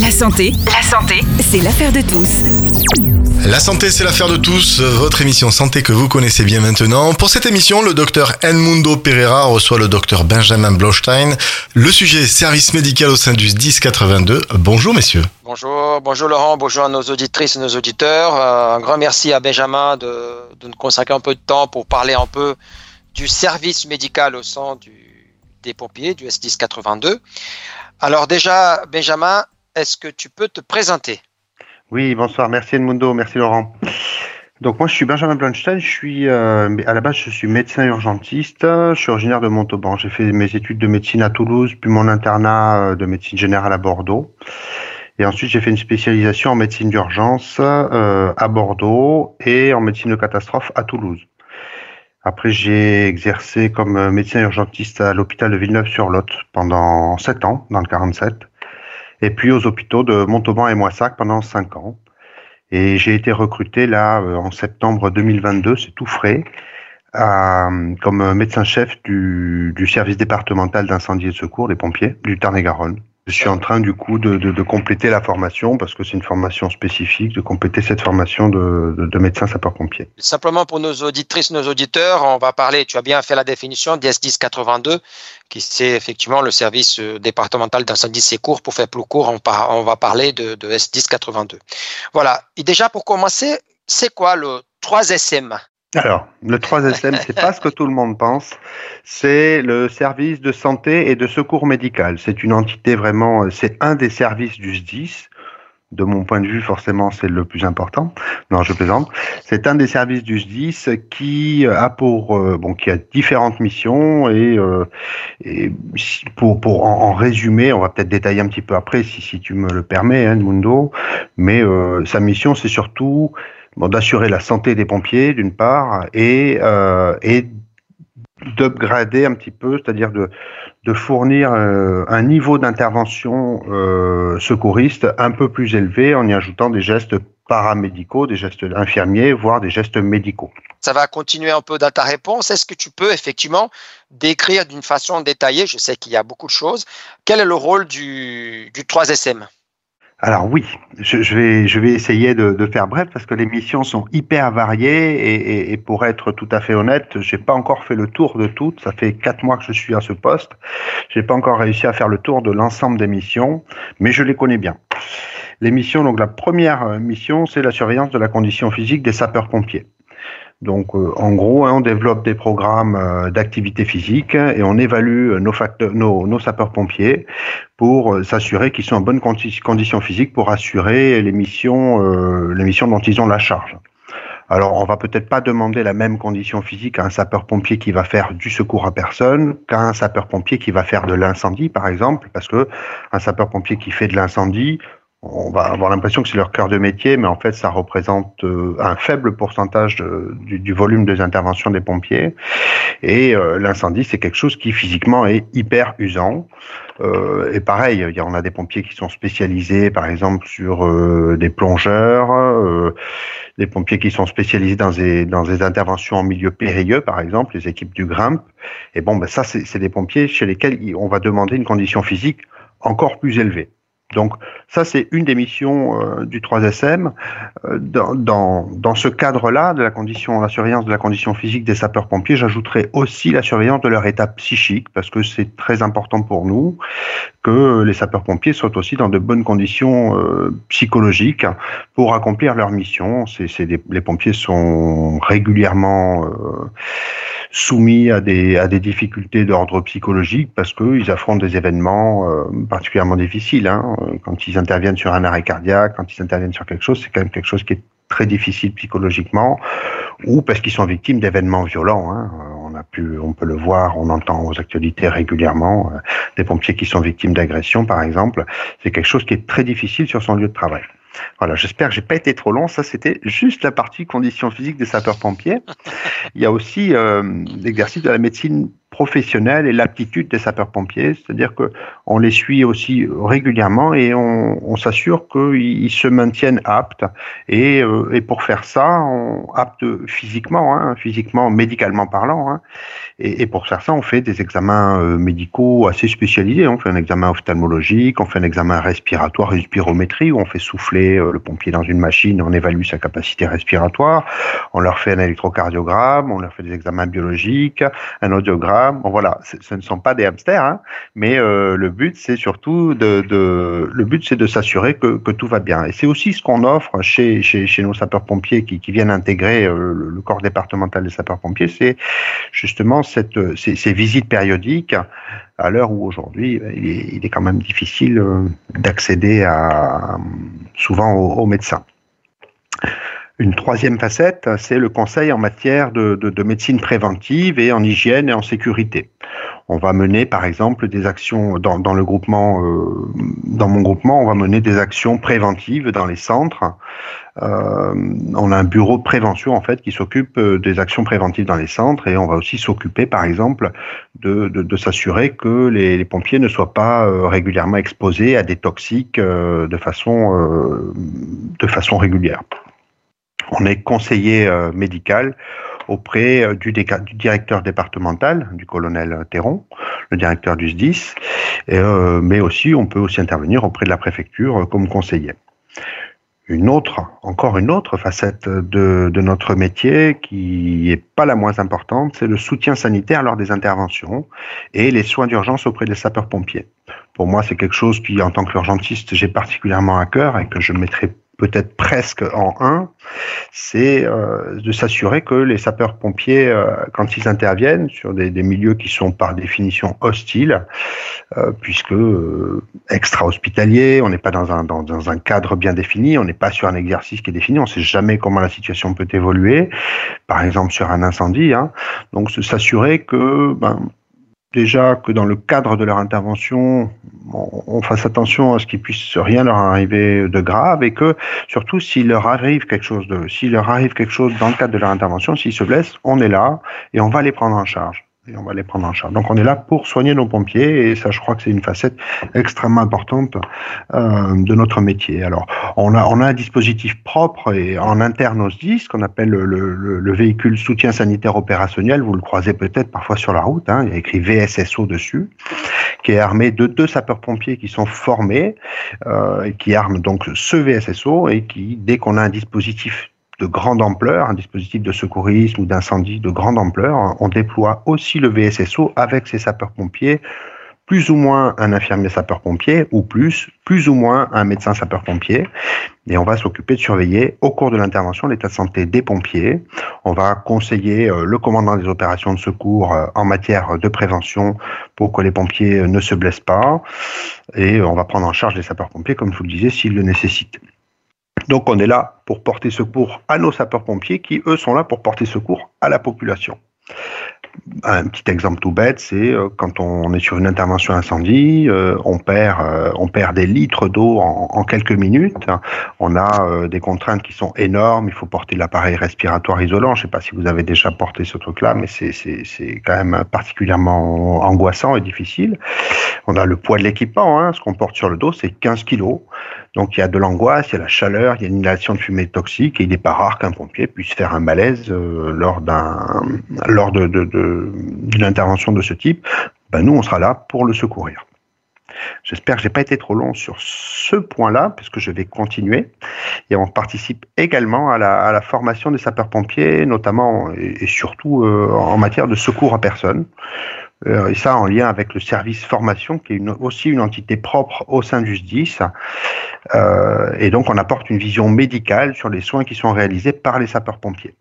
La santé, la santé, c'est l'affaire de tous. La santé, c'est l'affaire de tous. Votre émission santé que vous connaissez bien maintenant. Pour cette émission, le docteur Edmundo Pereira reçoit le docteur Benjamin Blostein. Le sujet service médical au sein du 1082. Bonjour, messieurs. Bonjour, bonjour Laurent, bonjour à nos auditrices et nos auditeurs. Euh, un grand merci à Benjamin de, de nous consacrer un peu de temps pour parler un peu du service médical au sein du, des pompiers, du S1082. Alors déjà, Benjamin, est-ce que tu peux te présenter? Oui, bonsoir, merci Edmundo, merci Laurent. Donc moi je suis Benjamin Blunstein, je suis euh, à la base je suis médecin urgentiste, je suis originaire de Montauban. J'ai fait mes études de médecine à Toulouse, puis mon internat euh, de médecine générale à Bordeaux. Et ensuite j'ai fait une spécialisation en médecine d'urgence euh, à Bordeaux et en médecine de catastrophe à Toulouse. Après, j'ai exercé comme médecin urgentiste à l'hôpital de Villeneuve-sur-Lot pendant 7 ans, dans le 47, et puis aux hôpitaux de Montauban et Moissac pendant 5 ans. Et j'ai été recruté là euh, en septembre 2022, c'est tout frais, comme médecin-chef du, du service départemental d'incendie et de secours, les pompiers, du Tarn-et-Garonne. Je suis en train du coup de, de, de compléter la formation parce que c'est une formation spécifique, de compléter cette formation de, de médecin sapeur-pompier. Simplement pour nos auditrices, nos auditeurs, on va parler, tu as bien fait la définition d'IS 1082, qui c'est effectivement le service euh, départemental d'incendie secours. Pour faire plus court, on, par, on va parler de, de S1082. Voilà. Et déjà pour commencer, c'est quoi le 3SM alors, le 3SM, c'est pas ce que tout le monde pense. C'est le service de santé et de secours médical. C'est une entité vraiment, c'est un des services du SDIS. De mon point de vue, forcément, c'est le plus important. Non, je plaisante. C'est un des services du SDIS qui a pour, euh, bon, qui a différentes missions et, euh, et pour, pour en, en, résumé, on va peut-être détailler un petit peu après, si, si tu me le permets, hein, Mundo. Mais euh, sa mission, c'est surtout d'assurer la santé des pompiers d'une part et, euh, d'upgrader un petit peu, c'est-à-dire de, de fournir euh, un niveau d'intervention euh, secouriste un peu plus élevé en y ajoutant des gestes paramédicaux, des gestes infirmiers, voire des gestes médicaux. Ça va continuer un peu dans ta réponse. Est-ce que tu peux effectivement décrire d'une façon détaillée, je sais qu'il y a beaucoup de choses, quel est le rôle du, du 3SM alors oui, je, vais, essayer de, faire bref parce que les missions sont hyper variées et, pour être tout à fait honnête, j'ai pas encore fait le tour de toutes. Ça fait quatre mois que je suis à ce poste. J'ai pas encore réussi à faire le tour de l'ensemble des missions, mais je les connais bien. Les missions, donc la première mission, c'est la surveillance de la condition physique des sapeurs-pompiers. Donc, euh, en gros, hein, on développe des programmes euh, d'activité physique et on évalue nos, facteurs, nos, nos sapeurs-pompiers pour euh, s'assurer qu'ils sont en bonne condi condition physique pour assurer les missions, euh, les missions dont ils ont la charge. Alors, on va peut-être pas demander la même condition physique à un sapeur-pompier qui va faire du secours à personne qu'à un sapeur-pompier qui va faire de l'incendie, par exemple, parce que un sapeur-pompier qui fait de l'incendie, on va avoir l'impression que c'est leur cœur de métier, mais en fait, ça représente euh, un faible pourcentage du, volume des interventions des pompiers. Et euh, l'incendie, c'est quelque chose qui physiquement est hyper usant. Euh, et pareil, en a des pompiers qui sont spécialisés, par exemple, sur des plongeurs, des pompiers qui sont spécialisés dans des, dans des interventions en milieu périlleux, par exemple, les équipes du GRIMP. Et bon, ben ça, c'est des pompiers chez lesquels on va demander une condition physique encore plus élevée. Donc ça, c'est une des missions euh, du 3SM. Euh, dans, dans, ce cadre-là, de la condition, la surveillance de la condition physique des sapeurs-pompiers, j'ajouterai aussi la surveillance de leur état psychique, parce que c'est très important pour nous que les sapeurs-pompiers soient aussi dans de bonnes conditions euh, psychologiques pour accomplir leur mission. Les pompiers sont régulièrement soumis à des, à des difficultés d'ordre psychologique parce qu'ils affrontent des événements euh, particulièrement difficiles. Hein. Quand ils interviennent sur un arrêt cardiaque, quand ils interviennent sur quelque chose, c'est quand même quelque chose qui est très difficile psychologiquement, ou parce qu'ils sont victimes d'événements violents. Hein. On a pu, on peut le voir, on entend aux actualités régulièrement euh, des pompiers qui sont victimes d'agressions, par exemple. C'est quelque chose qui est très difficile sur son lieu de travail. Voilà, j'espère que j'ai pas été trop long. Ça, c'était juste la partie conditions physiques des sapeurs-pompiers. Il y a aussi euh, l'exercice de la médecine professionnel et l'aptitude des sapeurs-pompiers, c'est-à-dire que on les suit aussi régulièrement et on, s'assure qu'ils se maintiennent aptes. Et, euh, et, pour faire ça, on apte physiquement, hein, physiquement, médicalement parlant. Hein. Et, pour faire ça, on fait des examens euh, médicaux assez spécialisés. On fait un examen ophtalmologique, on fait un examen respiratoire, une spirométrie, où on fait souffler euh, le pompier dans une machine, on évalue sa capacité respiratoire. On leur fait un électrocardiogramme, on leur fait des examens biologiques, un audiogramme. Voilà, ce ne sont pas des hamsters, hein, mais euh, le but c'est surtout de, s'assurer que, tout va bien. Et c'est aussi ce qu'on offre chez, nos sapeurs-pompiers qui, viennent intégrer le, le corps départemental des sapeurs-pompiers, c'est justement ces, visites périodiques à l'heure où aujourd'hui il, est, quand même difficile euh, d'accéder souvent aux, médecins. Une troisième facette, c'est le conseil en matière de, de, de, médecine préventive et en hygiène et en sécurité. On va mener, par exemple, des actions dans, le groupement, euh, dans mon groupement, on va mener des actions préventives dans les centres. Euh, on a un bureau de prévention en fait qui s'occupe euh, des actions préventives dans les centres et on va aussi s'occuper, par exemple, de, s'assurer que les, pompiers ne soient pas régulièrement exposés à des toxiques de façon régulière. On est conseiller médical auprès euh, du, directeur départemental, du colonel Théron, le directeur du SDIS, euh, mais aussi on peut aussi intervenir auprès de la préfecture euh, comme conseiller. Une autre, encore une autre facette de, de notre métier qui est pas la moins importante, c'est le soutien sanitaire lors des interventions et les soins d'urgence auprès des sapeurs-pompiers. Pour moi, c'est quelque chose qui, en tant qu'urgentiste, j'ai particulièrement à cœur et que je mettrai peut-être presque en un, c'est euh, de s'assurer que les sapeurs-pompiers, euh, quand ils interviennent sur des, des, milieux qui sont par définition hostiles, euh, puisque euh, extra-hospitalier, on n'est pas dans un, dans, dans, un cadre bien défini, on n'est pas sur un exercice qui est défini, on ne sait jamais comment la situation peut évoluer, par exemple sur un incendie. Hein. Donc s'assurer que ben, déjà que dans le cadre de leur intervention, on, fasse attention à ce qu'il puisse rien leur arriver de grave et que surtout s'il leur arrive quelque chose de, s'il leur arrive quelque chose dans le cadre de leur intervention, s'ils se blessent, on est là et on va les prendre en charge et on va les prendre en charge. Donc on est là pour soigner nos pompiers et ça je crois que c'est une facette extrêmement importante euh, de notre métier. Alors on a, un dispositif propre et en interne au SDIS qu'on appelle le, le, le, véhicule soutien sanitaire opérationnel, vous le croisez peut-être parfois sur la route, hein, il y a écrit VSSO dessus, qui est armé de deux sapeurs-pompiers qui sont formés euh, qui arment donc ce VSSO et qui, dès qu'on a un dispositif de grande ampleur, un dispositif de secourisme ou d'incendie de grande ampleur, on déploie aussi le VSSO avec ses sapeurs-pompiers, plus ou moins un infirmier sapeur-pompier, ou plus, plus ou moins un médecin sapeur-pompier. Et on va s'occuper de surveiller au cours de l'intervention l'état de santé des pompiers. On va conseiller euh, le commandant des opérations de secours euh, en matière de prévention pour que les pompiers ne se blessent pas. Et on va prendre en charge les sapeurs-pompiers, comme je vous le disais, s'ils le nécessitent. Donc on est là pour porter secours à nos sapeurs-pompiers qui, eux, sont là pour porter secours à la population. Un petit exemple tout bête, c'est euh, quand on est sur une intervention incendie, euh, on perd, euh, on perd des litres d'eau en, quelques minutes. On a des contraintes qui sont énormes. Il faut porter l'appareil respiratoire isolant. Je ne sais pas si vous avez déjà porté ce truc-là, mais c'est quand même particulièrement angoissant et difficile. On a le poids de l'équipement. Hein. Ce qu'on porte sur le dos, c'est 15 kilos. Donc il y a de l'angoisse, il y a la chaleur, il y a une inhalation de fumée toxique et il n'est pas rare qu'un pompier puisse faire un malaise euh, lors d'un lors de, de, de, d'une intervention de ce type. Ben, nous, on sera là pour le secourir. J'espère que j'ai pas été trop long sur ce point-là, puisque je vais continuer. Et on participe également à la, à la formation des sapeurs-pompiers, notamment et, et surtout euh, en matière de secours à personne. Euh, et ça en lien avec le service formation, qui est aussi une entité propre au sein du SDIS. Euh, et donc, on apporte une vision médicale sur les soins qui sont réalisés par les sapeurs-pompiers.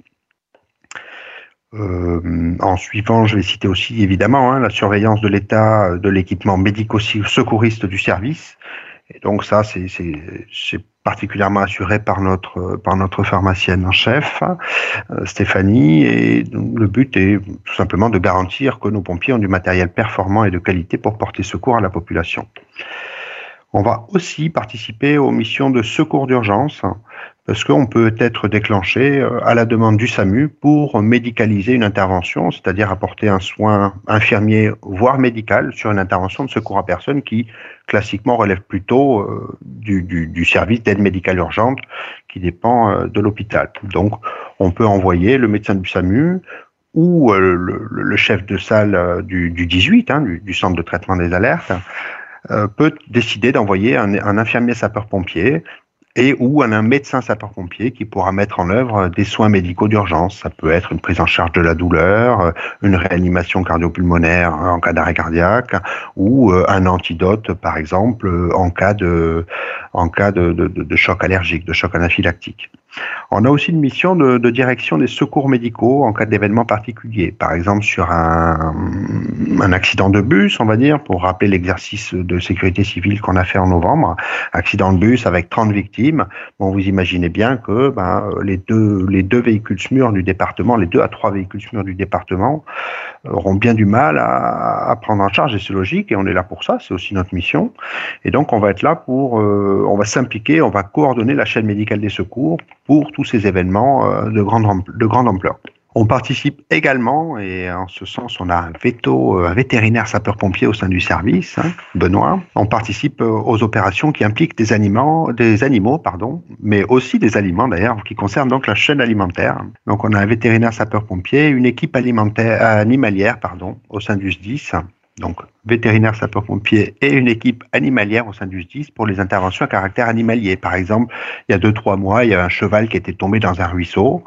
Euh, en suivant, je vais citer aussi évidemment hein, la surveillance de l'état de l'équipement médico-secouriste du service. Et donc ça, c'est particulièrement assuré par notre par notre pharmacienne en chef, euh, Stéphanie. Et le but est tout simplement de garantir que nos pompiers ont du matériel performant et de qualité pour porter secours à la population. On va aussi participer aux missions de secours d'urgence parce qu'on peut être déclenché euh, à la demande du SAMU pour médicaliser une intervention, c'est-à-dire apporter un soin infirmier, voire médical, sur une intervention de secours à personne qui, classiquement, relève plutôt euh, du, du, service d'aide médicale urgente qui dépend euh, de l'hôpital. Donc, on peut envoyer le médecin du SAMU ou le, chef de salle du, du 18, hein, du, centre de traitement des alertes, peut décider d'envoyer un, un infirmier sapeur-pompier et ou un médecin sapeur-pompier qui pourra mettre en œuvre des soins médicaux d'urgence. Ça peut être une prise en charge de la douleur, euh, une réanimation cardiopulmonaire en cas d'arrêt cardiaque ou euh, un antidote, par exemple, en cas de, en cas de, choc allergique, de choc anaphylactique. On a aussi une mission de, direction des secours médicaux en cas d'événements particuliers. Par exemple, sur un, accident de bus, on va dire, pour rappeler l'exercice de sécurité civile qu'on a fait en novembre. Accident de bus avec 30 victimes. Bon, vous imaginez bien que ben, les, deux, les deux véhicules SMUR du département, les deux à trois véhicules SMUR du département, auront bien du mal à, à prendre en charge, et c'est logique, et on est là pour ça, c'est aussi notre mission. Et donc, on va être là pour, euh, on va s'impliquer, on va coordonner la chaîne médicale des secours pour tous ces événements euh, de grande, de grande ampleur. On participe également, et en ce sens, on a un euh, vétérinaire sapeur-pompier au sein du service, hein, Benoît. On participe euh, aux opérations qui impliquent des animaux, mais aussi des aliments d'ailleurs, qui concernent donc la chaîne alimentaire. Donc, on a un vétérinaire sapeur-pompier, une équipe alimentaire, animalière, au sein du SDIS donc vétérinaire sapeur-pompier et une équipe animalière au sein du SDIS pour les interventions à caractère animalier. Par exemple, il y a deux, trois mois, il y a un cheval qui était tombé dans un ruisseau.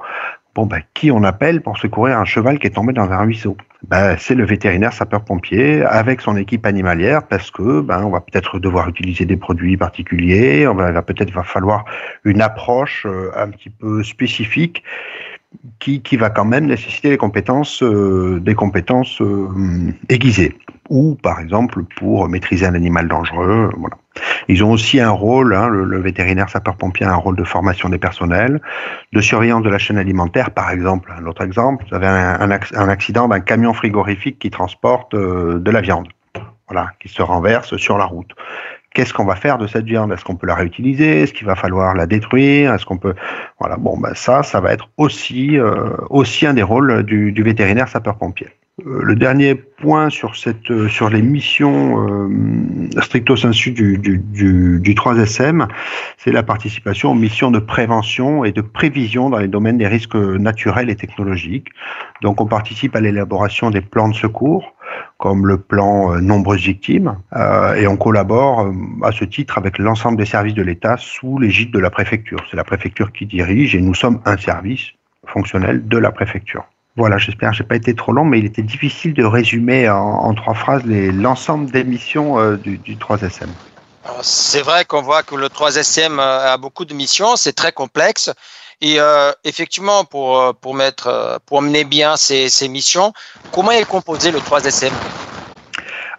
Bon, ben, qui on appelle pour secourir un cheval qui est tombé dans un ruisseau? Ben, C'est le vétérinaire sapeur-pompier avec son équipe animalière parce que ben, on va peut-être devoir utiliser des produits particuliers, on va, peut-être va falloir une approche euh, un petit peu spécifique qui, qui, va quand même nécessiter des compétences, euh, des compétences euh, aiguisées. Ou par exemple pour maîtriser un animal dangereux. Voilà. Ils ont aussi un rôle, hein, le, vétérinaire sapeur-pompier a un rôle de formation des personnels, de surveillance de la chaîne alimentaire, par exemple. Un autre exemple, vous avez un, un, accident d'un camion frigorifique qui transporte euh, de la viande, voilà, qui se renverse sur la route qu'est-ce qu'on va faire de cette viande? Est-ce qu'on peut la réutiliser? Est-ce qu'il va falloir la détruire? Est-ce qu'on peut Voilà, bon, ben ça, ça va être aussi euh, aussi un des rôles du, du vétérinaire sapeur-pompier. Euh, le dernier point sur euh, les missions euh, stricto sensu du, du, du, du 3SM, c'est la participation aux missions de prévention et de prévision dans les domaines des risques naturels et technologiques. Donc on participe à l'élaboration des plans de secours, comme le plan Nombreuses Victimes, et on collabore à ce titre avec l'ensemble des services de l'État sous l'égide de la préfecture. C'est la préfecture qui dirige et nous sommes un service fonctionnel de la préfecture. Voilà, j'espère que j'ai pas été trop long, mais il était difficile de résumer en, trois phrases l'ensemble des missions euh, du, du 3SM. C'est vrai qu'on voit que le 3SM a beaucoup de missions, c'est très complexe. Et euh, effectivement, pour, euh, euh, pour mener bien ces, ces missions, comment est composé le 3SM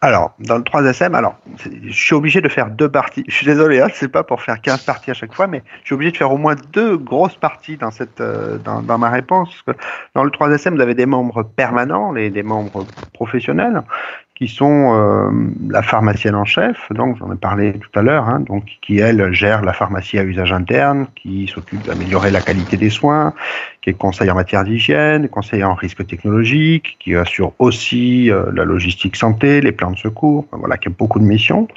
alors, dans le 3SM, alors, je suis obligé de faire deux parties. Je suis désolé, hein, c'est pas pour faire 15 parties à chaque fois, mais je suis obligé de faire au moins deux grosses parties dans cette, dans, dans ma réponse. dans le 3SM, vous avez des membres permanents, les, des membres professionnels, qui sont euh, la pharmacienne en chef, donc j'en ai parlé tout à l'heure, hein, donc qui elle gère la pharmacie à usage interne, qui s'occupe d'améliorer la qualité des soins, qui est conseiller en matière d'hygiène, conseiller en risque technologique, qui assure aussi euh, la logistique santé, les plans de secours, voilà, qui a beaucoup de missions.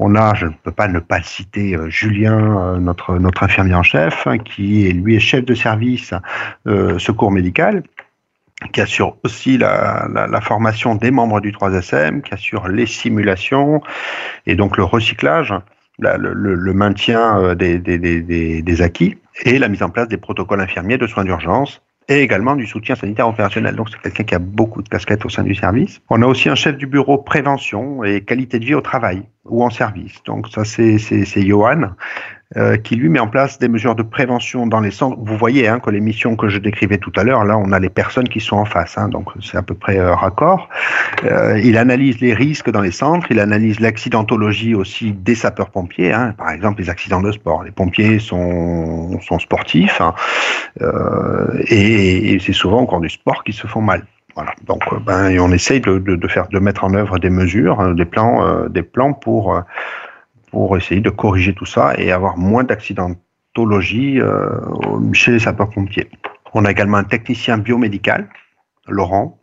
On a, je ne peux pas ne pas citer euh, Julien, euh, notre notre infirmier en chef, hein, qui lui est chef de service euh, secours médical qui assure aussi la, la, la, formation des membres du 3SM, qui assure les simulations et donc le recyclage, la, le, le, maintien euh, des, des, des, des, acquis et la mise en place des protocoles infirmiers de soins d'urgence et également du soutien sanitaire opérationnel. Donc c'est quelqu'un qui a beaucoup de casquettes au sein du service. On a aussi un chef du bureau prévention et qualité de vie au travail ou en service. Donc ça c'est c'est Johan euh, qui lui met en place des mesures de prévention dans les centres. Vous voyez hein, que les missions que je décrivais tout à l'heure, là, on a les personnes qui sont en face, hein, donc c'est à peu près euh, raccord. Euh, il analyse les risques dans les centres, il analyse l'accidentologie aussi des sapeurs-pompiers, hein, par exemple les accidents de sport. Les pompiers sont, sportifs euh, et, et c'est souvent encore du sport qui se font mal. Voilà. Donc, ben, on essaye de, de, de, faire, de mettre en œuvre des mesures, des plans, des plans pour pour essayer de corriger tout ça et avoir moins d'accidentologie chez les sapeurs-pompiers. On a également un technicien biomédical, Laurent,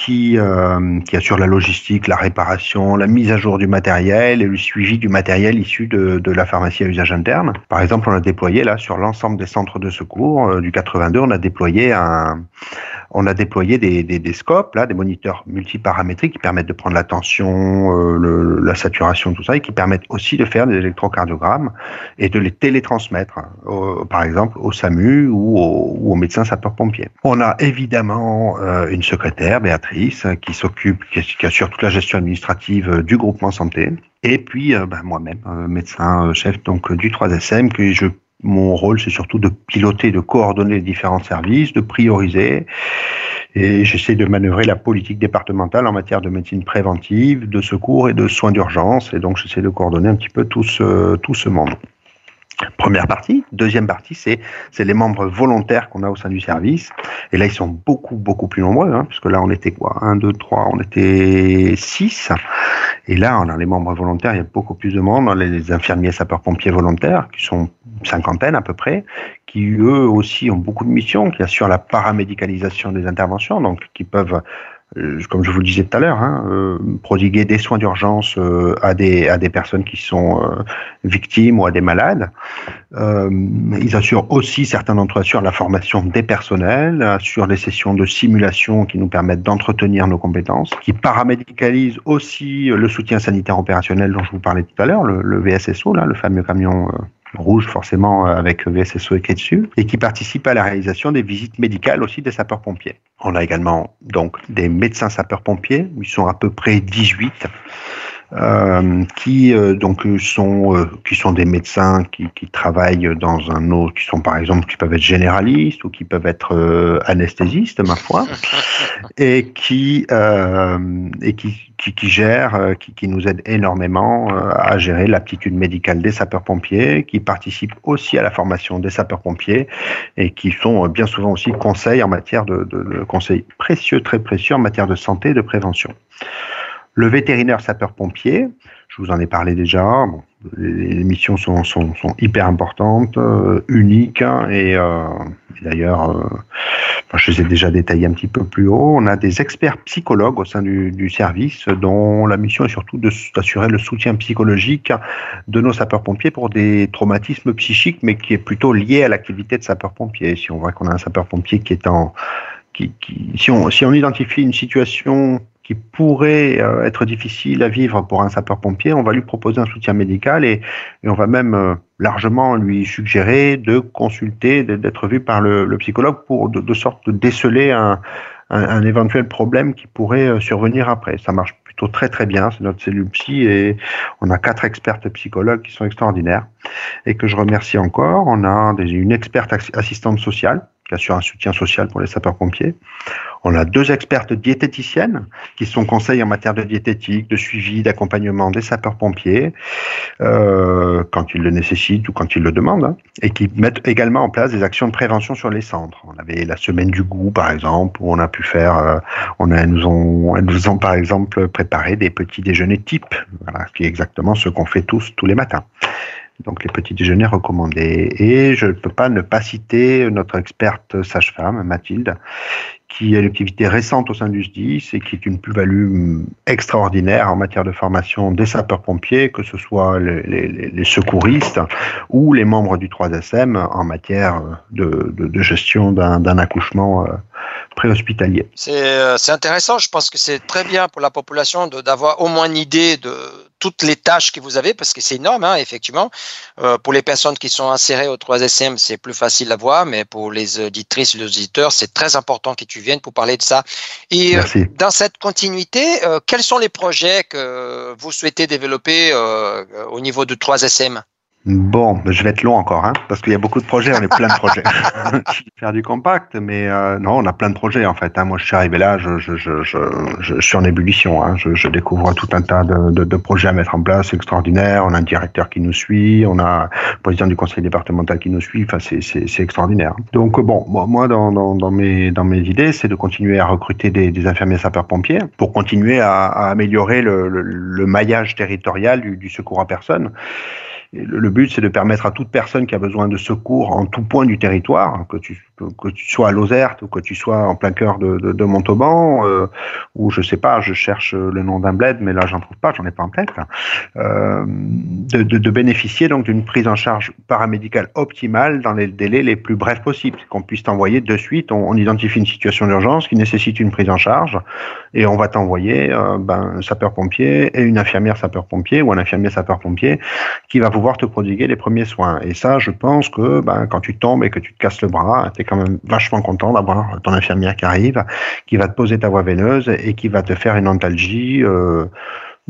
qui, euh, qui assure la logistique, la réparation, la mise à jour du matériel et le suivi du matériel issu de, la pharmacie à usage interne. Par exemple, on a déployé là sur l'ensemble des centres de secours euh, du 82, on a déployé un, on a déployé des, scopes, là, des moniteurs multiparamétriques qui permettent de prendre la tension, euh, la saturation, tout ça, et qui permettent aussi de faire des électrocardiogrammes et de les télétransmettre, par exemple au SAMU ou au, ou au médecin sapeur-pompier. On a évidemment une secrétaire, Béatrice, qui s'occupe, qui, assure toute la gestion administrative du groupement santé. Et puis ben, moi-même, médecin chef donc du 3SM, que mon rôle, c'est surtout de piloter, de coordonner les différents services, de prioriser. Et j'essaie de manœuvrer la politique départementale en matière de médecine préventive, de secours et de soins d'urgence. Et donc, j'essaie de coordonner un petit peu tout ce, tout ce monde. Première partie. Deuxième partie, c'est les membres volontaires qu'on a au sein du service. Et là, ils sont beaucoup, beaucoup plus nombreux, hein, puisque là, on était quoi? Un, deux, trois, on était six. Et là, on a les membres volontaires, il y a beaucoup plus de monde. Les infirmiers sapeurs-pompiers volontaires, qui sont cinquantaine à peu près, qui eux aussi ont beaucoup de missions, qui assurent la paramédicalisation des interventions, donc qui peuvent comme je vous le disais tout à l'heure, hein, euh, prodiguer des soins d'urgence euh, à, des, à des personnes qui sont euh, victimes ou à des malades. Euh, ils assurent aussi, certains d'entre eux assurent la formation des personnels, assurent les sessions de simulation qui nous permettent d'entretenir nos compétences, qui paramédicalisent aussi le soutien sanitaire opérationnel dont je vous parlais tout à l'heure, le, le, VSSO, là, le fameux camion rouge forcément euh, avec VSSO écrit dessus, et qui participe à la réalisation des visites médicales aussi des sapeurs-pompiers. On a également donc des médecins sapeurs-pompiers, ils sont à peu près 18 euh, qui euh, donc sont euh, qui sont des médecins qui, qui, travaillent dans un autre, qui sont par exemple qui peuvent être généralistes ou qui peuvent être euh, anesthésistes ma foi, et qui et qui, qui, qui gèrent, qui, qui, nous aident énormément à gérer l'aptitude médicale des sapeurs-pompiers, qui participent aussi à la formation des sapeurs-pompiers et qui sont bien souvent aussi conseils en matière de, de, de conseils précieux, très précieux en matière de santé et de prévention. Le vétérinaire sapeur-pompier, je vous en ai parlé déjà. Les missions sont, hyper importantes, euh, uniques, hein, et, euh, et d'ailleurs, euh, je les ai déjà détaillées un petit peu plus haut. On a des experts psychologues au sein du, service, dont la mission est surtout d'assurer le soutien psychologique de nos sapeurs-pompiers pour des traumatismes psychiques, mais qui est plutôt lié à l'activité de sapeur-pompier. Si on voit qu'on a un sapeur-pompier qui est en si on identifie une situation qui pourrait euh, être difficile à vivre pour un sapeur-pompier, on va lui proposer un soutien médical et, on va même euh, largement lui suggérer de consulter, d'être vu par le, psychologue pour de, sorte de déceler un, éventuel problème qui pourrait euh, survenir après. Ça marche plutôt très très bien, c'est notre cellule psy et on a quatre expertes psychologues qui sont extraordinaires et que je remercie encore. On a une experte assistante sociale qui assure un soutien social pour les sapeurs-pompiers. On a deux expertes diététiciennes qui sont conseils en matière de diététique, de suivi, d'accompagnement des sapeurs-pompiers euh, quand ils le nécessitent ou quand ils le demandent, hein, et qui mettent également en place des actions de prévention sur les centres. On avait la semaine du goût, par exemple, où on a pu faire, euh, on a, nous ont, elles nous ont par exemple préparé des petits déjeuners type, voilà, qui est exactement ce qu'on fait tous tous les matins donc les petits déjeuners recommandés. Et je ne peux pas ne pas citer notre experte sage-femme, Mathilde, qui est l'activité récente au sein du SDIS et qui est une plus-value extraordinaire en matière de formation des sapeurs-pompiers, que ce soit les, secouristes ou les membres du 3SM en matière de, de, de gestion d'un accouchement euh, préhospitalier. Euh, c'est intéressant, je pense que c'est très bien pour la population d'avoir au moins une idée de toutes les tâches que vous avez, parce que c'est énorme, hein, effectivement. Euh, pour les personnes qui sont insérées au 3SM, c'est plus facile à voir, mais pour les auditrices et les auditeurs, c'est très important que tu viennes pour parler de ça. Et euh, Merci. dans cette continuité, euh, quels sont les projets que vous souhaitez développer euh, au niveau du 3SM Bon, je vais être long encore, hein, parce qu'il y a beaucoup de projets, on est plein de projets. faire du compact, mais euh, non, on a plein de projets en fait. Hein. Moi, je suis arrivé là, je, je, je, je, suis en ébullition. Hein. Je, découvre tout un tas de, de, de, projets à mettre en place, c'est extraordinaire. On a un directeur qui nous suit, on a le président du conseil départemental qui nous suit. Enfin, c'est extraordinaire. Donc bon, moi, dans, dans, dans, mes dans mes idées, c'est de continuer à recruter des, des infirmiers sapeurs-pompiers pour continuer à, à améliorer le, le, le, maillage territorial du, du secours à personne le but, c'est de permettre à toute personne qui a besoin de secours en tout point du territoire, que tu, que, tu sois à Lozerte ou que tu sois en plein cœur de, de, de Montauban, euh, ou je sais pas, je cherche le nom d'un bled, mais là j'en trouve pas, j'en ai pas en tête, euh, de, de, bénéficier donc d'une prise en charge paramédicale optimale dans les délais les plus brefs possibles, qu'on puisse t'envoyer de suite, on, identifie une situation d'urgence qui nécessite une prise en charge, et on va t'envoyer euh, ben, un sapeur-pompier et une infirmière sapeur-pompier ou un infirmier sapeur-pompier qui va vous pouvoir te prodiguer les premiers soins. Et ça, je pense que ben, quand tu tombes et que tu te casses le bras, tu es quand même vachement content d'avoir ton infirmière qui arrive, qui va te poser ta voie veineuse et qui va te faire une antalgie. Euh,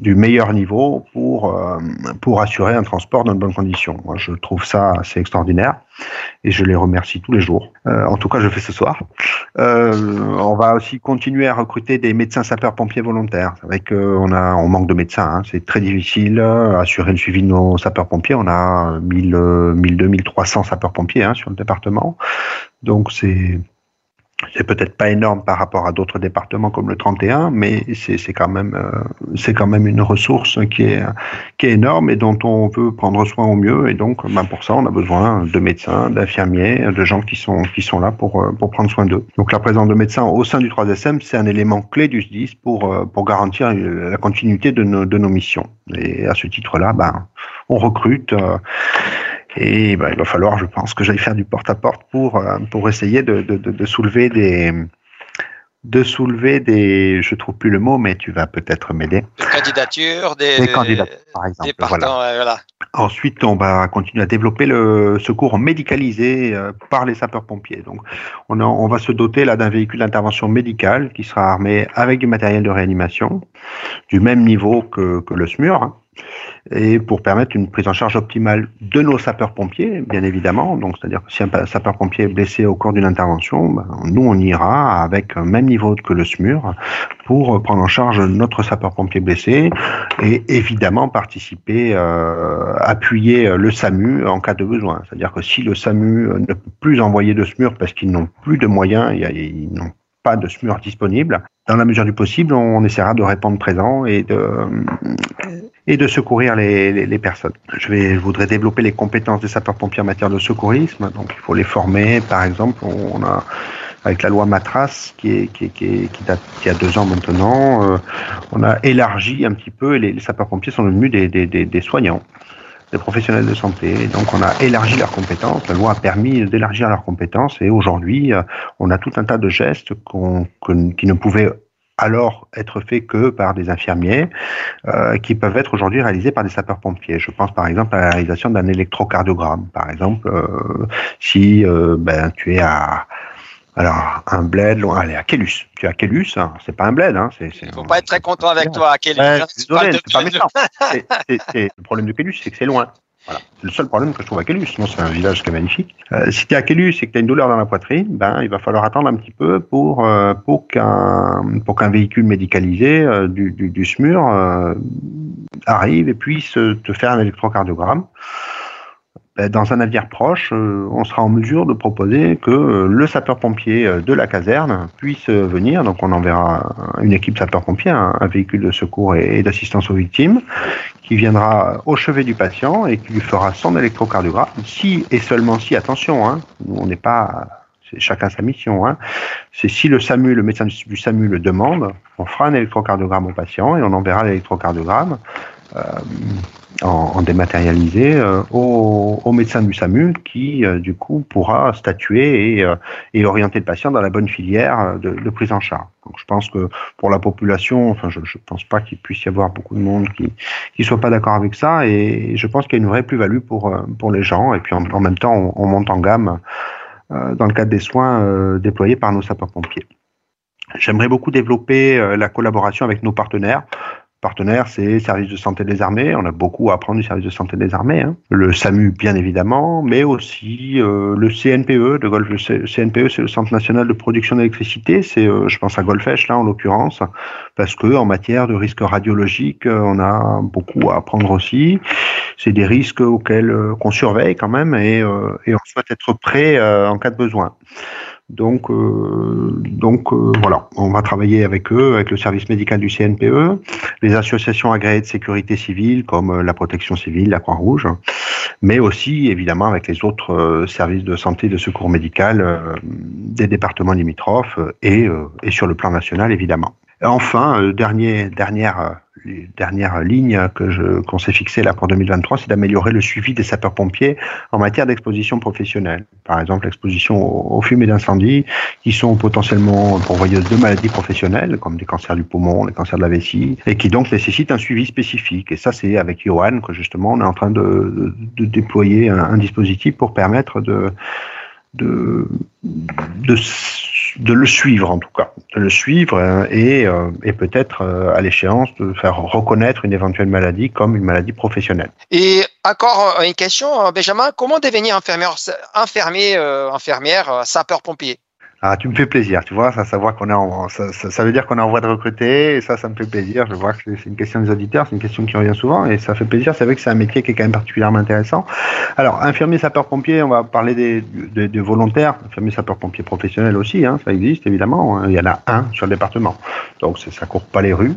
du meilleur niveau pour, euh, pour assurer un transport dans de bonnes conditions. Moi, je trouve ça assez extraordinaire et je les remercie tous les jours. Euh, en tout cas, je fais ce soir. Euh, on va aussi continuer à recruter des médecins sapeurs-pompiers volontaires. Vrai qu'on a, on manque de médecins. Hein. C'est très difficile à assurer le suivi de nos sapeurs-pompiers. On a 1000, 1200, 1300 sapeurs-pompiers hein, sur le département. Donc, c'est c'est peut-être pas énorme par rapport à d'autres départements comme le 31, mais c'est quand même euh, c'est quand même une ressource qui est qui est énorme et dont on veut prendre soin au mieux. Et donc, ben pour ça, on a besoin de médecins, d'infirmiers, de gens qui sont qui sont là pour euh, pour prendre soin d'eux. Donc, la présence de médecins au sein du 3SM, c'est un élément clé du SDIS pour euh, pour garantir la continuité de nos de nos missions. Et à ce titre-là, ben on recrute. Et ben, il va falloir, je pense, que j'aille faire du porte-à-porte pour, euh, pour essayer de, de, de, soulever des de soulever des, je trouve plus le mot, mais tu vas peut-être m'aider. Des candidatures, des, des candidatures, par exemple. voilà. Ensuite, on va continuer à développer le secours médicalisé euh, par les sapeurs-pompiers. Donc, on, on va se doter là d'un véhicule d'intervention médicale qui sera armé avec du matériel de réanimation du même niveau que, que le SMUR. Hein et pour permettre une prise en charge optimale de nos sapeurs-pompiers, bien évidemment. Donc, c'est-à-dire que si un sapeur-pompier est blessé au cours d'une intervention, ben, nous, on ira avec un même niveau que le SMUR pour prendre en charge notre sapeur-pompier blessé et évidemment participer, euh, appuyer le SAMU en cas de besoin. C'est-à-dire que si le SAMU ne peut plus envoyer de SMUR parce qu'ils n'ont plus de moyens, ils n'ont pas de SMUR disponible, dans la mesure du possible, on essaiera de répondre présent et de, et de secourir les, les, personnes. Je, vais, je voudrais développer les compétences des sapeurs-pompiers en matière de secourisme. Donc, il faut les former. Par exemple, on a avec la loi Matras qui, est, qui, qui, qui date qui a deux ans maintenant, euh, on a élargi un petit peu et les, sapeurs-pompiers sont devenus des, des, des, des soignants des professionnels de santé. Donc on a élargi leurs compétences, la loi a permis d'élargir leurs compétences et aujourd'hui euh, on a tout un tas de gestes qui ne pouvaient alors être faits que par des infirmiers euh, qui peuvent être aujourd'hui réalisés par des sapeurs-pompiers. Je pense par exemple à la réalisation d'un électrocardiogramme. Par exemple, euh, si ben, tu es à alors, un bled, allez, à Kélus. Tu es à Kélus, hein, c'est pas un bled. Hein, c'est, Il ne faut pas être très content avec toi à Kélus. Hein, c'est pas méchant. le problème de Kélus, c'est que c'est loin. Voilà. C'est le seul problème que je trouve à Kélus. Sinon, c'est un village qui est magnifique. Euh, si tu es à Kélus et que tu as une douleur dans la poitrine, ben, il va falloir attendre un petit peu pour, euh, pour qu'un, pour qu'un véhicule médicalisé euh, du, du, du, SMUR euh, arrive et puisse te faire un électrocardiogramme. Ben, dans un avenir proche, euh, on sera en mesure de proposer que euh, le sapeur-pompier euh, de la caserne puisse venir. Donc, on enverra une équipe sapeur-pompier, un, véhicule de secours et, d'assistance aux victimes, qui viendra au chevet du patient et qui lui fera son électrocardiogramme. Si et seulement si, attention, hein, on n'est pas c'est chacun sa mission. Hein. C'est si le SAMU, le médecin du SAMU le demande, on fera un électrocardiogramme au patient et on enverra l'électrocardiogramme euh, en, dématérialisé euh, au, au, médecin du SAMU qui, euh, du coup, pourra statuer et, et, orienter le patient dans la bonne filière de, de, prise en charge. Donc, je pense que pour la population, enfin, je ne pense pas qu'il puisse y avoir beaucoup de monde qui ne soit pas d'accord avec ça et je pense qu'il y a une vraie plus-value pour, pour les gens et puis en, en même temps, on, on, monte en gamme dans le cadre des soins déployés par nos sapeurs-pompiers. J'aimerais beaucoup développer la collaboration avec nos partenaires partenaires, c'est service de santé des armées. On a beaucoup à apprendre du service de santé des armées. Hein. Le SAMU, bien évidemment, mais aussi euh, le CNPE. De Golf, le CNPE, c'est le Centre national de production d'électricité. C'est, euh, je pense à Golfech là en l'occurrence, parce que en matière de risques radiologiques, euh, on a beaucoup à apprendre aussi. C'est des risques auxquels qu'on surveille quand même et, et on souhaite être prêt en cas de besoin. Donc, euh, donc euh, voilà, on va travailler avec eux, avec le service médical du CNPE, les associations agréées de sécurité civile comme euh, la protection civile, la Croix-Rouge, mais aussi évidemment avec les autres services de santé et de secours médical des départements limitrophes et, et sur le plan national évidemment. Enfin, dernier, dernière les dernières lignes que je, qu'on s'est fixées là pour 2023, c'est d'améliorer le suivi des sapeurs-pompiers en matière d'exposition professionnelle. Par exemple, l'exposition aux, fumées d'incendie, qui sont potentiellement pourvoyeuses de maladies professionnelles, comme des cancers du poumon, les cancers de la vessie, et qui donc nécessitent un suivi spécifique. Et ça, c'est avec Johan que justement on est en train de, de, déployer un, un, dispositif pour permettre de, de, de de le suivre en tout cas, de le suivre euh, et, euh, et peut-être euh, à l'échéance de faire reconnaître une éventuelle maladie comme une maladie professionnelle. Et encore une question, Benjamin, comment devenir infirmière, infirmier, infirmière, sapeur-pompier? Ah, tu me fais plaisir, tu vois, ça, qu'on est en, veut dire qu'on est en voie de recruter, ça, ça me fait plaisir. Je vois que c'est une question des auditeurs, c'est une question qui revient souvent, et ça fait plaisir. C'est vrai que c'est un métier qui est quand même particulièrement intéressant. Alors, infirmier sapeur-pompier, on va parler des, des, volontaires, infirmier sapeur-pompier professionnel aussi, hein, ça existe évidemment. Il y en a un sur le département, donc ça court pas les rues,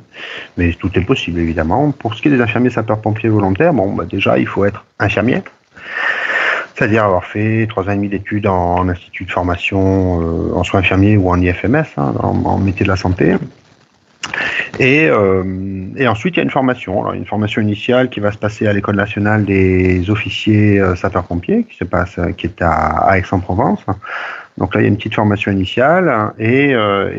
mais tout est possible évidemment. Pour ce qui est des infirmiers sapeurs-pompiers volontaires, bon, bah, déjà, il faut être infirmier c'est-à-dire avoir fait trois ans et demi d'études en, institut de formation euh, en soins infirmiers ou en IFMS, hein, en, métier de la santé. Et, euh, et, ensuite, il y a une formation, une formation initiale qui va se passer à l'école nationale des officiers euh, sapeurs-pompiers, qui se passe, qui est à, Aix-en-Provence. Donc là, il y a une petite formation initiale et,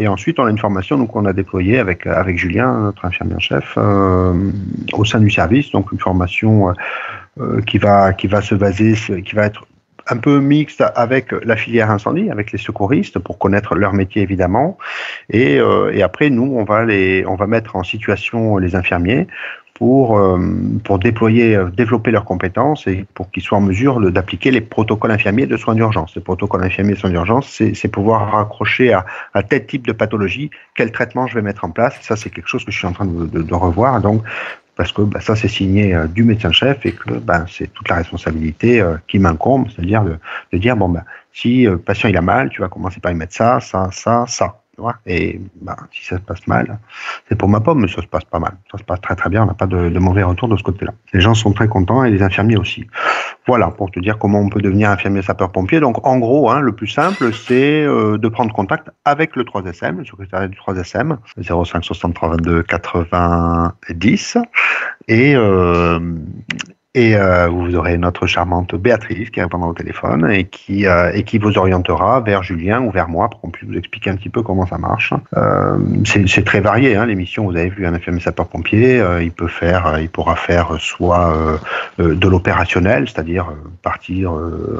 ensuite on a une formation qu'on a déployée avec avec Julien, notre infirmier chef, au sein du service. Donc une formation qui va qui va se baser, qui va être un peu mixte avec la filière incendie, avec les secouristes pour connaître leur métier évidemment. Et, euh, et après, nous, on va les, on va mettre en situation les infirmiers pour euh, pour déployer, développer leurs compétences et pour qu'ils soient en mesure d'appliquer les protocoles infirmiers de soins d'urgence. Les protocoles infirmiers de soins d'urgence, c'est pouvoir raccrocher à, à tel type de pathologie quel traitement je vais mettre en place. Ça, c'est quelque chose que je suis en train de, de, de revoir. Donc, parce que bah, ça c'est signé euh, du médecin-chef et que bah, c'est toute la responsabilité euh, qui m'incombe, c'est-à-dire de, dire bon bah si euh, le patient il a mal, tu vas commencer par y mettre ça, ça, ça, ça. Et bah, si ça se passe mal, c'est pour ma pomme, mais ça se passe pas mal. Ça se passe très très bien, on n'a pas de, mauvais retour de ce côté-là. Les gens sont très contents et les infirmiers aussi. Voilà, pour te dire comment on peut devenir infirmier sapeur-pompier. Donc en gros, hein, le plus simple, c'est euh, de prendre contact avec le 3SM, le secrétariat du 3SM, 05 63 22 90, et, euh, et euh, vous aurez notre charmante Béatrice qui répondra au téléphone et qui, euh, et qui vous orientera vers Julien ou vers moi pour qu'on puisse vous expliquer un petit peu comment ça marche. Euh, c'est très varié, hein, l'émission. Vous avez vu un infirmier sapeur-pompier, euh, il peut faire, il pourra faire soit euh, de l'opérationnel, c'est-à-dire partir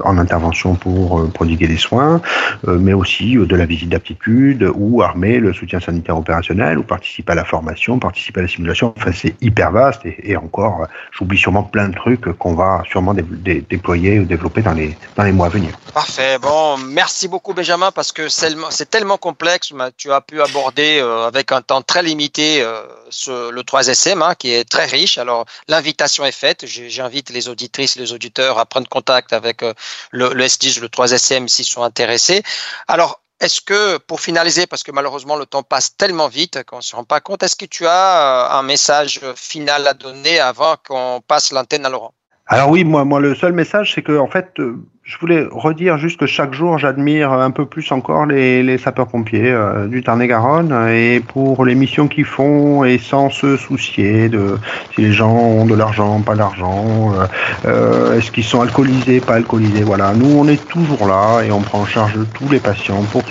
en intervention pour prodiguer des soins, mais aussi de la visite d'aptitude ou armer le soutien sanitaire opérationnel ou participer à la formation, participer à la simulation. Enfin, c'est hyper vaste et, et encore, j'oublie sûrement plein de trucs qu'on va sûrement déployer ou développer dans les, mois à venir. Parfait. Bon, merci beaucoup Benjamin parce que c'est tellement complexe. Tu as pu aborder euh, avec un temps très limité euh, le 3SM hein, qui est très riche. Alors l'invitation est faite. J'invite les auditrices, les auditeurs à prendre contact avec euh, le, le S10, le 3SM s'ils sont intéressés. Alors est-ce que, pour finaliser, parce que malheureusement le temps passe tellement vite qu'on ne se rend pas compte, est-ce que tu as euh, un message final à donner avant qu'on passe l'antenne à Laurent? Alors oui, moi, moi le seul message, c'est que en fait, euh, je voulais redire juste que chaque jour, j'admire un peu plus encore les, les sapeurs-pompiers euh, du Tarn-et-Garonne et pour les missions qu'ils font et sans se soucier de si les gens ont de l'argent, pas d'argent, euh, euh, est-ce qu'ils sont alcoolisés, pas alcoolisés. Voilà, nous on est toujours là et on prend en charge tous les patients pour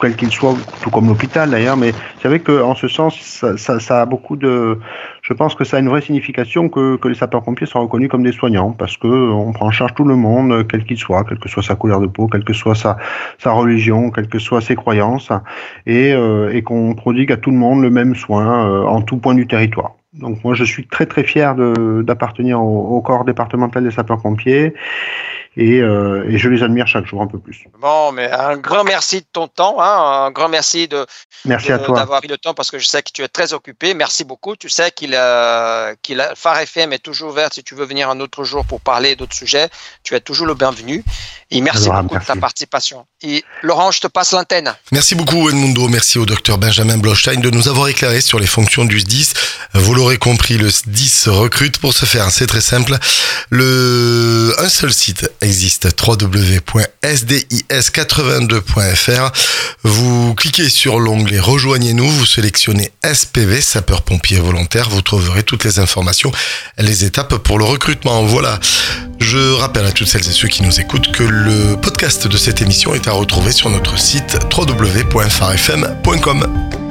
quel qu'il soit, tout comme l'hôpital d'ailleurs, mais c'est vrai qu'en ce sens, ça, ça, ça, a beaucoup de... Je pense que ça a une vraie signification que, que les sapeurs-pompiers soient reconnus comme des soignants, parce que on prend en charge tout le monde, quel qu'il soit, quelle que soit sa couleur de peau, quelle que soit sa, sa religion, quelles que soient ses croyances, et, euh, et qu'on prodigue à tout le monde le même soin euh, en tout point du territoire. Donc moi je suis très très fier d'appartenir au, au, corps départemental des sapeurs-pompiers euh, et, je les admire chaque jour un peu plus. Bon, mais un grand merci de ton temps, hein, un grand merci de merci d'avoir pris le temps parce que je sais que tu es très occupé. Merci beaucoup. Tu sais qu'il a, qu'il a Phare FM est toujours ouvert si tu veux venir un autre jour pour parler d'autres sujets. Tu es toujours le bienvenu. Et merci beaucoup de ta participation. Et Laurent, je te passe l'antenne. Merci beaucoup Edmundo. Merci au docteur Benjamin Blostein de nous avoir éclairé sur les fonctions du SDIS. Vous l'aurez compris, le SDIS recrute pour ce faire. C'est très simple. Le un seul site existe www.sdis82.fr. Vous cliquez sur l'onglet Rejoignez-nous, vous sélectionnez SPV, sapeur-pompier volontaire, vous trouverez toutes les informations, les étapes pour le recrutement. Voilà. Je rappelle à toutes celles et ceux qui nous écoutent que le podcast de cette émission est à retrouver sur notre site www.farfm.com.